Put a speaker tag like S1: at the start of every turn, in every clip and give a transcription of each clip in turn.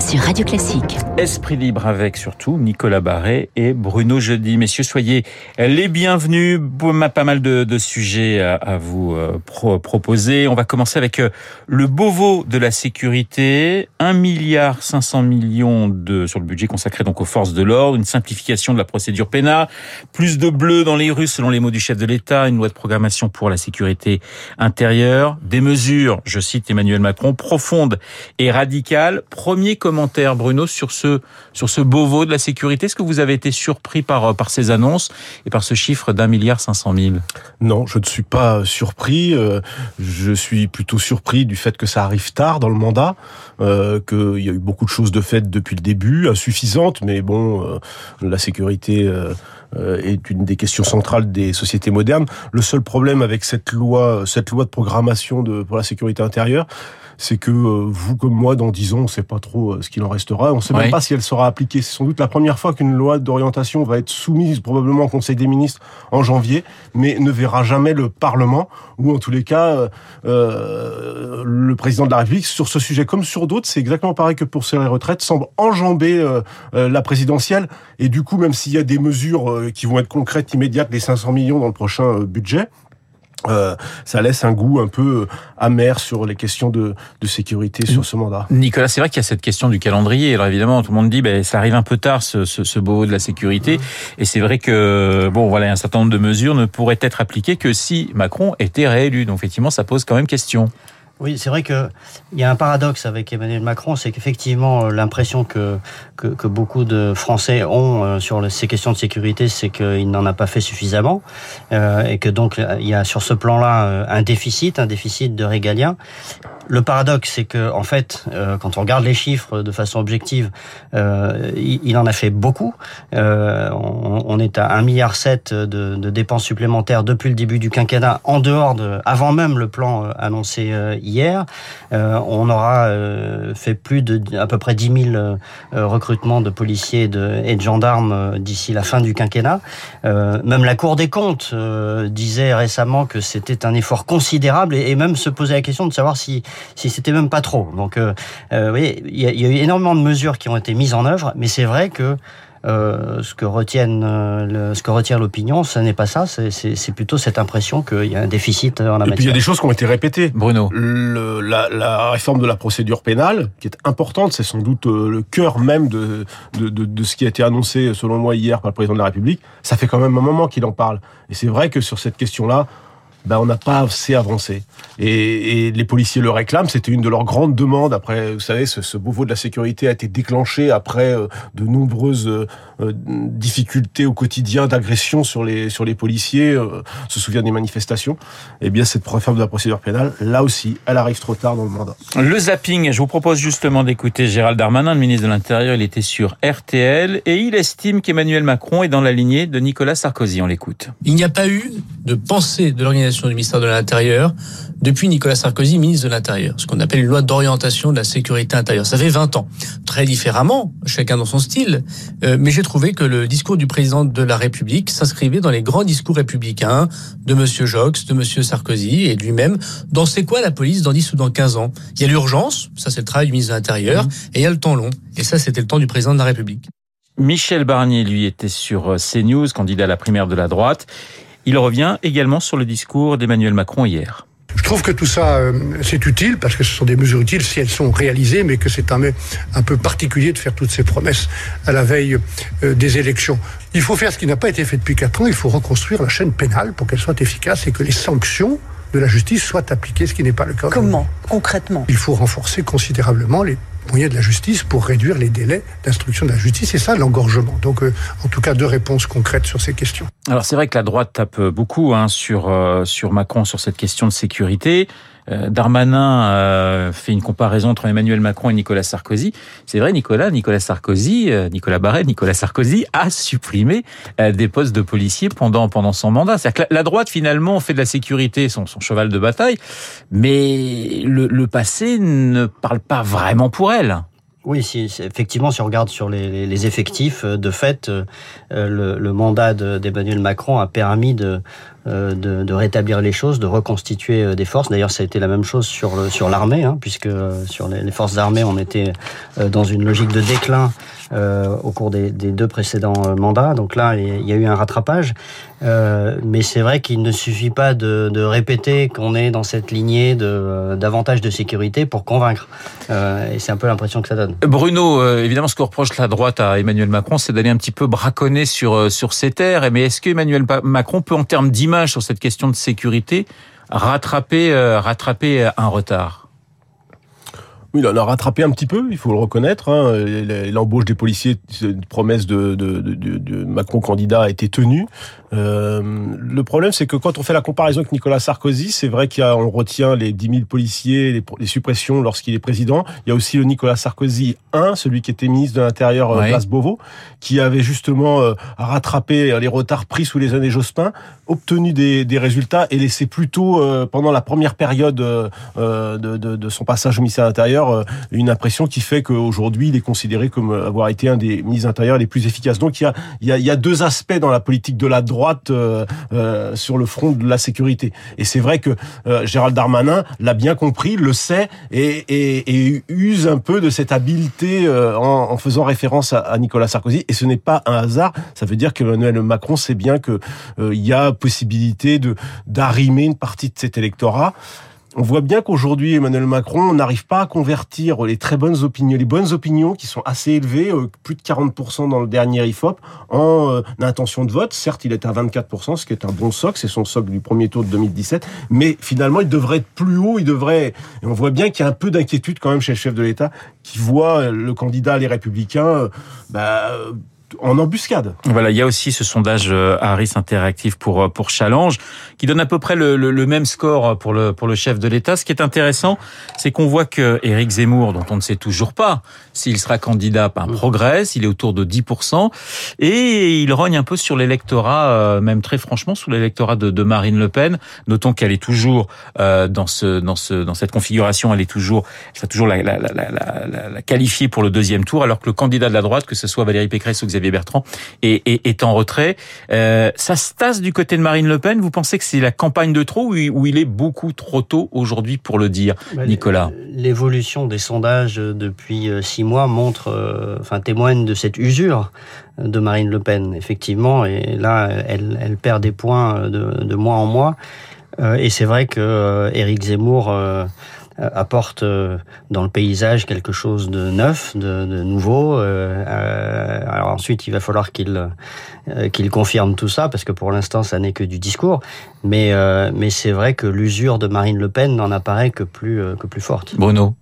S1: sur Radio Classique.
S2: Esprit libre avec surtout Nicolas Barret et Bruno Jeudi. Messieurs, soyez les bienvenus. Pas mal de, de sujets à, à vous euh, pro proposer. On va commencer avec euh, le Beauvau de la sécurité. 1 milliard 500 millions de, sur le budget consacré donc aux forces de l'ordre. Une simplification de la procédure pénale. Plus de bleu dans les rues selon les mots du chef de l'État. Une loi de programmation pour la sécurité intérieure. Des mesures, je cite Emmanuel Macron, profondes et radicales. Premier commentaire, Bruno, sur ce, sur ce Beauvau de la sécurité. Est-ce que vous avez été surpris par, par ces annonces et par ce chiffre d'un milliard cinq cent mille?
S3: Non, je ne suis pas surpris. Euh, je suis plutôt surpris du fait que ça arrive tard dans le mandat, euh, qu'il y a eu beaucoup de choses de faites depuis le début, insuffisantes, mais bon, euh, la sécurité euh, est une des questions centrales des sociétés modernes. Le seul problème avec cette loi, cette loi de programmation de, pour la sécurité intérieure, c'est que euh, vous comme moi, dans dix ans, on ne sait pas trop euh, ce qu'il en restera. On ne sait
S2: Oui.
S3: même pas si elle sera appliquée. C'est sans doute la première fois qu'une loi d'orientation va être soumise probablement au Conseil des ministres en janvier, mais ne verra jamais le Parlement, ou en tous les cas, euh, euh, le président de la République, sur ce sujet comme sur d'autres, c'est exactement pareil que pour ces retraites, semble enjamber euh, euh, la présidentielle. Et du coup, même s'il y a des mesures euh, qui vont être concrètes, immédiates, les 500 millions dans le prochain euh, budget, euh, ça laisse un goût un peu amer sur les questions de, de sécurité sur ce mandat.
S2: Nicolas, c'est vrai qu'il y a cette question du calendrier. Alors évidemment, tout le monde dit, ben, ça arrive un peu tard, ce, ce, ce Beauvau de la sécurité. Et c'est vrai que, bon, voilà, un certain nombre de mesures ne pourraient être appliquées que si Macron était réélu. Donc effectivement, ça pose quand même question.
S4: Oui, c'est vrai que il y a un paradoxe avec Emmanuel Macron, c'est qu'effectivement euh, l'impression que, que beaucoup de Français ont euh, sur ces questions de sécurité, c'est qu'il n'en a pas fait suffisamment euh, et que donc il y a sur ce plan-là un déficit, un déficit de régalien. Le paradoxe, c'est que en fait, euh, quand on regarde les chiffres de façon objective, euh, il, en a fait beaucoup. Euh, on, est à 1,7 milliard de, de dépenses supplémentaires depuis le début du quinquennat, en dehors de, avant même le plan euh, annoncé euh, hier. Euh, on aura fait plus de à peu près 10 000 euh, euh, recrutements de policiers et de, gendarmes d'ici la fin du quinquennat. Même la Cour des comptes disait récemment que c'était un effort considérable et, et même se posait la question de savoir si si c'était même pas trop. Donc, euh, euh, vous voyez, il y, a, il y a eu énormément de mesures qui ont été mises en œuvre, mais c'est vrai que euh, ce que retiennent, euh, le- ce que retient l'opinion, ce n'est pas ça. C'est- plutôt cette impression qu'il y a un déficit en la
S3: Et puis il y a
S4: matière.
S3: des choses qui ont été répétées.
S2: Bruno.
S3: Le, la, la réforme de la procédure pénale, qui est importante, c'est sans doute le cœur même de, de, de, de ce qui a été annoncé, selon moi, hier par le président de la République. Ça fait quand même un moment qu'il en parle. Et c'est vrai que sur cette question-là, ben, on n'a pas assez avancé. Et, et les policiers le réclament. C'était une de leurs grandes demandes. Après, vous savez, ce, ce de la sécurité a été déclenché après euh, de nombreuses euh, difficultés au quotidien d'agression sur les sur les policiers. Euh, se souvient des manifestations. Eh bien, cette réforme de la procédure pénale, là aussi, elle arrive trop tard dans le mandat.
S2: Le zapping, je vous propose justement d'écouter Gérald Darmanin, le ministre de l'Intérieur. Il était sur RTL et il estime qu'Emmanuel Macron est dans la lignée de Nicolas Sarkozy. On l'écoute.
S5: Il n'y a pas eu de pensée de l'organisation du ministère de l'Intérieur depuis Nicolas Sarkozy, ministre de l'Intérieur, ce qu'on appelle une loi d'orientation de la sécurité intérieure. Ça fait 20 ans. Très différemment, chacun dans son style, euh, mais j'ai trouvé que le discours du président de la République s'inscrivait dans les grands discours républicains de Monsieur Jox, de Monsieur Sarkozy et de lui-même. Dans c'est quoi la police dans 10 ou dans 15 ans? Il y a l'urgence, ça c'est le travail du ministre de l'Intérieur, et il y a le temps long, et ça c'était le temps du président de la République.
S2: Michel Barnier, lui, était sur euh, CNews, candidat à la primaire de la droite. Il revient également sur le discours d'Emmanuel Macron hier.
S6: Je trouve que tout ça, euh, c'est utile parce que ce sont des mesures utiles si elles sont réalisées, mais que c'est un, un peu particulier de faire toutes ces promesses à la veille euh, des élections. Il faut faire ce qui n'a pas été fait depuis quatre ans. Il faut reconstruire la chaîne pénale pour qu'elle soit efficace et que les sanctions de la justice soient appliquées, ce qui n'est pas le cas.
S7: Comment? Concrètement?
S6: Il faut renforcer considérablement les moyens de la justice pour réduire les délais d'instruction de la justice. C'est ça l'engorgement. Donc, euh, en tout cas, deux réponses concrètes sur ces questions.
S2: Alors c'est vrai que la droite tape beaucoup hein, sur euh, sur Macron sur cette question de sécurité. Euh, Darmanin euh, fait une comparaison entre Emmanuel Macron et Nicolas Sarkozy. C'est vrai, Nicolas, Nicolas Sarkozy, euh, Nicolas Barret, Nicolas Sarkozy a supprimé euh, des postes de policiers pendant pendant son mandat. C'est-à-dire que la, la droite finalement fait de la sécurité son, son cheval de bataille, mais le, le passé ne parle pas vraiment pour elle.
S4: Oui, effectivement, si on regarde sur les, effectifs, euh, de fait, euh, euh, le, mandat de- d'Emmanuel Macron a permis de, rétablir les choses, de reconstituer des forces. D'ailleurs, ça a été la même chose sur l'armée, hein, puisque sur les, les, forces armées, on était dans une logique de déclin au cours des, deux précédents euh, mandats. Donc là, il y a eu un rattrapage. Euh, mais c'est vrai qu'il ne suffit pas de, répéter qu'on est dans cette lignée de euh, davantage de sécurité pour convaincre. Euh, et c'est un peu l'impression que ça donne.
S2: Bruno, évidemment, ce que reproche la droite à Emmanuel Macron, c'est d'aller un petit peu braconner sur sur ces terres. Mais est-ce que Emmanuel Macron peut, en termes d'image sur cette question de sécurité, rattraper rattraper un retard?
S3: Oui, il en a rattrapé un petit peu, il faut le reconnaître. Hein. L'embauche des policiers, une promesse de, de, Macron candidat a été tenue. Euh, le problème, c'est que quand on fait la comparaison avec Nicolas Sarkozy, c'est vrai qu'on retient les 10 000 policiers, les, les suppressions lorsqu'il est président. Il y a aussi le Nicolas Sarkozy 1, celui qui était ministre de l'Intérieur, euh, Place Beauvau, qui avait justement euh, rattrapé les retards pris sous les années Jospin, obtenu des, des résultats et laissé plutôt, euh, pendant la première période de, de, de, son passage au ministère de l'Intérieur, une impression qui fait qu'aujourd'hui, il est considéré comme avoir été un des ministres intérieurs les plus efficaces. Donc il y a, il y a, il y a deux aspects dans la politique de la droite droite euh, euh, sur le front de la sécurité. Et c'est vrai que euh, Gérald Darmanin l'a bien compris, le sait et, use un peu de cette habileté en, faisant référence à, Nicolas Sarkozy. Et ce n'est pas un hasard. Ça veut dire que Emmanuel Macron sait bien que il y a possibilité de d'arrimer une partie de cet électorat on voit bien qu'aujourd'hui, Emmanuel Macron n'arrive pas à convertir les très bonnes opinions, les bonnes opinions qui sont assez élevées, euh, plus de 40% dans le dernier IFOP, en euh, intention de vote. Certes, il est à 24%, ce qui est un bon socle, c'est son socle du premier tour de 2017, mais finalement, il devrait être plus haut, il devrait... Et on voit bien qu'il y a un peu d'inquiétude quand même chez le chef de l'État, qui voit le candidat, les Républicains, euh, bah, en embuscade.
S2: Voilà, il y a aussi ce sondage euh, Harris Interactive pour euh, pour Challenge qui donne à peu près le, le, même score pour le pour le chef de l'État. Ce qui est intéressant, c'est qu'on voit que Éric Zemmour, dont on ne sait toujours pas s'il sera candidat, un progresse, il est autour de 10%, et il rogne un peu sur l'électorat, euh, même très franchement, sous l'électorat de, de, Marine Le Pen. Notons qu'elle est toujours dans ce dans ce dans cette configuration, elle est toujours, elle sera toujours la, la, la, la, qualifiée pour le deuxième tour, alors que le candidat de la droite, que ce soit Valérie Pécresse ou Xavier Bertrand, est, est, est en retrait. Euh, ça se tasse du côté de Marine Le Pen. Vous pensez que c'est la campagne de trop ou il est beaucoup trop tôt aujourd'hui pour le dire, bah, Nicolas?
S4: L'évolution des sondages depuis euh, six mois montre, euh, enfin témoigne de cette usure de Marine Le Pen, effectivement. Et là, elle, elle perd des points de, de mois en mois. Euh, et c'est vrai que Éric Zemmour euh, apporte euh, dans le paysage quelque chose de neuf, de, de nouveau. Euh, alors ensuite, il va falloir qu'il qu'il confirme tout ça, parce que pour l'instant, ça n'est que du discours. Mais, mais c'est vrai que l'usure de Marine Le Pen n'en apparaît que plus, que plus forte.
S2: Bruno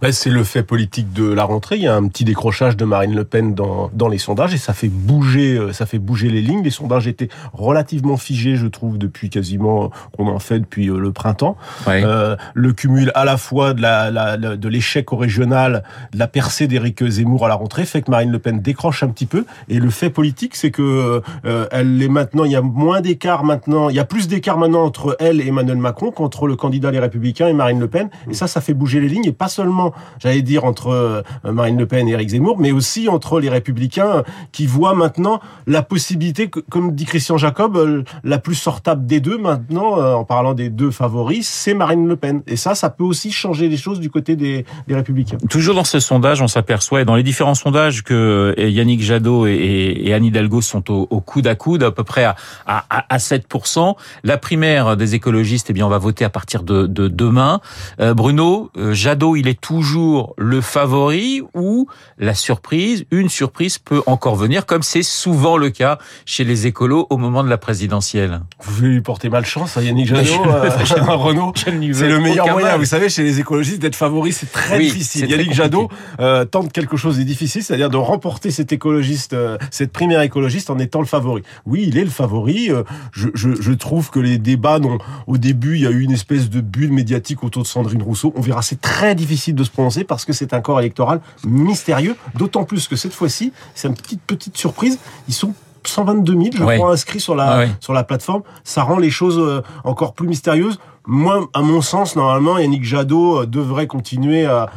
S3: ben, c'est le fait politique de la rentrée. Il y a un petit décrochage de Marine Le Pen dans, dans les sondages et ça fait bouger, euh, ça fait bouger les lignes. Les sondages étaient relativement figés, je trouve, depuis quasiment qu'on en fait depuis euh, le printemps. Euh, le cumul à la fois de la, la de l'échec au régional, de la percée d'Éric Zemmour à la rentrée, fait que Marine Le Pen décroche un petit peu. Et le fait politique, c'est que euh, elle est maintenant, il y a moins d'écart maintenant, il y a plus d'écart maintenant entre elle et Emmanuel Macron qu'entre le candidat Les Républicains et Marine Le Pen. Et ça, ça fait bouger les lignes et pas seulement j'allais dire, entre euh, Marine Le Pen et Éric Zemmour, mais aussi entre les Républicains qui voient maintenant la possibilité, comme dit Christian Jacob, euh, la plus sortable des deux maintenant, euh, en parlant des deux favoris, c'est Marine Le Pen. Et ça, ça peut aussi changer les choses du côté des, des Républicains.
S2: Toujours dans ce sondage, on s'aperçoit, et dans les différents sondages, que Yannick Jadot et, Anne Hidalgo sont au, coude à coude, à peu près à, à, à 7%. La primaire des écologistes, eh bien, on va voter à partir de, de demain. Bruno, Jadot, il est toujours le favori ou la surprise, une surprise peut encore venir, comme c'est souvent le cas chez les écolos au moment de la présidentielle.
S3: Vous voulez lui porter malchance à Yannick Jadot, à euh, Renault C'est le meilleur moyen, vous savez, chez les écologistes, d'être favori, c'est très difficile. Yannick Jadot euh, tente quelque chose de difficile, c'est-à-dire de remporter cet écologiste, euh, cette primaire écologiste en étant le favori. Oui, il est le favori. Je, je, je trouve que les débats, non, au début, il y a eu une espèce de bulle médiatique autour de Sandrine Rousseau. On verra, c'est très difficile de se prononcer parce que c'est un corps électoral mystérieux, d'autant plus que cette fois-ci, c'est une petite, petite surprise, ils sont 122 000, je crois, inscrits sur la, sur la plateforme. Ça rend les choses euh, encore plus mystérieuses. Moi, à mon sens, normalement, Yannick Jadot euh, devrait continuer à,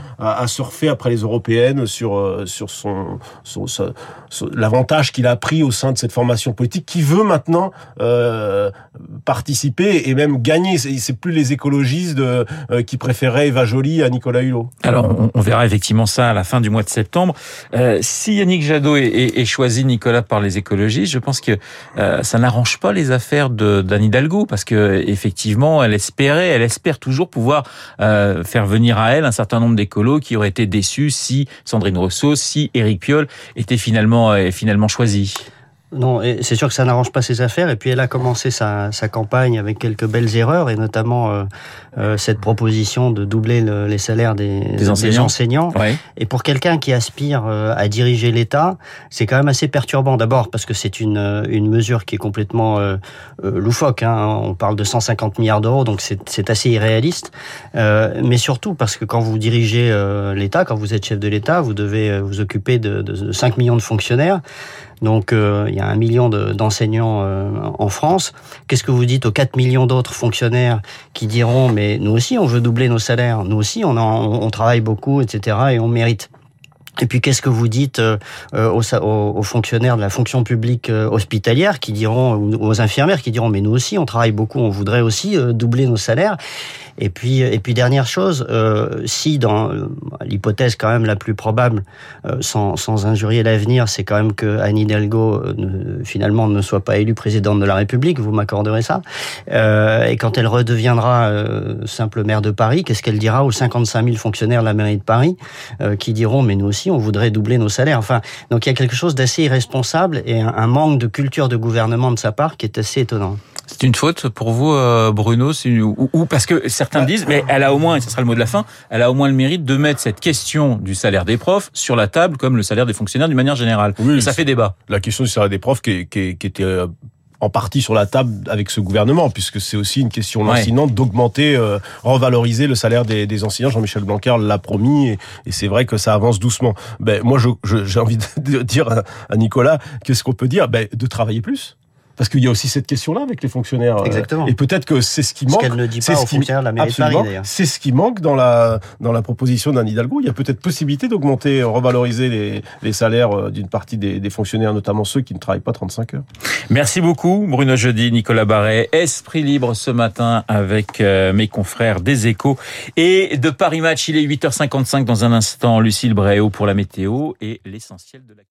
S3: surfer après les européennes sur euh, sur son, son, son- son- l'avantage qu'il a pris au sein de cette formation politique, qui veut maintenant euh, participer et même gagner. C'est plus les écologistes euh, qui préféraient Eva Joly à Nicolas Hulot.
S2: Alors, on, verra effectivement ça à la fin du mois de septembre. Si Yannick Jadot est, choisi, Nicolas, par les écologistes, je pense que ça n'arrange pas les affaires de d'Anne Hidalgo, parce que effectivement, elle elle espère toujours pouvoir euh, faire venir à elle un certain nombre d'écolos qui auraient été déçus si Sandrine Rousseau, si Éric Piolle était finalement euh, finalement choisi.
S4: Non, et c'est sûr que ça n'arrange pas ses affaires. Et puis elle a commencé sa, sa campagne avec quelques belles erreurs, et notamment euh, euh, cette proposition de doubler le- les salaires des,
S2: Des enseignants.
S4: enseignants.
S2: Ouais.
S4: Et pour quelqu'un qui aspire euh, à diriger l'État, c'est quand même assez perturbant. D'abord parce que c'est une, une mesure qui est complètement euh, euh, loufoque. Hein. On parle de 150 milliards d'euros, donc c'est assez irréaliste. Euh, mais surtout parce que quand vous dirigez euh, l'État, quand vous êtes chef de l'État, vous devez vous occuper de, de, de 5 millions de fonctionnaires. Donc euh, il y a un million de- d'enseignants euh, en France. Qu'est-ce que vous dites aux 4 millions d'autres fonctionnaires qui diront mais nous aussi on veut doubler nos salaires, nous aussi on, on travaille beaucoup, etc. et on mérite. Et puis qu'est-ce que vous dites euh, euh, aux, fonctionnaires de la fonction publique euh, hospitalière qui diront, aux infirmières qui diront mais nous aussi on travaille beaucoup, on voudrait aussi doubler nos salaires. Et puis et puis dernière chose, si dans l'hypothèse quand même la plus probable, sans, sans injurier l'avenir, c'est quand même que Anne Hidalgo finalement ne soit pas élue présidente de la République, vous m'accorderez ça. Et quand elle redeviendra simple maire de Paris, qu'est-ce qu'elle dira aux 55 000 fonctionnaires de la mairie de Paris qui diront mais nous aussi on voudrait doubler nos salaires. Enfin, donc il y a quelque chose d'assez irresponsable et un, un manque de culture de gouvernement de sa part qui est assez étonnant.
S2: C'est une faute pour vous, euh, Bruno, une- ou, ou parce que certains disent, mais elle a au moins, et ce sera le mot de la fin, elle a au moins le mérite de mettre cette question du salaire des profs sur la table, comme le salaire des fonctionnaires d'une manière générale.
S3: Oui,
S2: et ça fait débat.
S3: La question du salaire des profs qui, qui, était en partie sur la table avec ce gouvernement, puisque c'est aussi une question
S2: Ouais.
S3: lancinante d'augmenter, euh, revaloriser le salaire des, des enseignants. Jean-Michel Blanquer l'a promis, et, et c'est vrai que ça avance doucement. Ben, moi, j'ai envie de dire à, à Nicolas, qu'est-ce qu'on peut dire? Ben, De travailler plus. Parce qu'il y a aussi cette question-là avec les fonctionnaires. euh,
S4: Exactement.
S3: Et peut-être que c'est ce qui
S4: Ce
S3: manque.
S4: qu'elle ne dit
S3: c'est
S4: pas
S3: ce
S4: aux
S3: qui-
S4: fonctionnaires de la mairie de Paris
S3: Absolument.
S4: d'ailleurs.
S3: C'est ce qui manque dans la dans la proposition d'Anne Hidalgo. Il y a peut-être possibilité d'augmenter, revaloriser les, les salaires euh, d'une partie des, des fonctionnaires, notamment ceux qui ne travaillent pas 35 heures.
S2: Merci beaucoup, Bruno Jeudi, Nicolas Barret. Esprit libre ce matin avec euh, mes confrères des Échos et de Paris Match. Il est 8h55 dans un instant. Lucille Bréau pour la météo et l'essentiel de la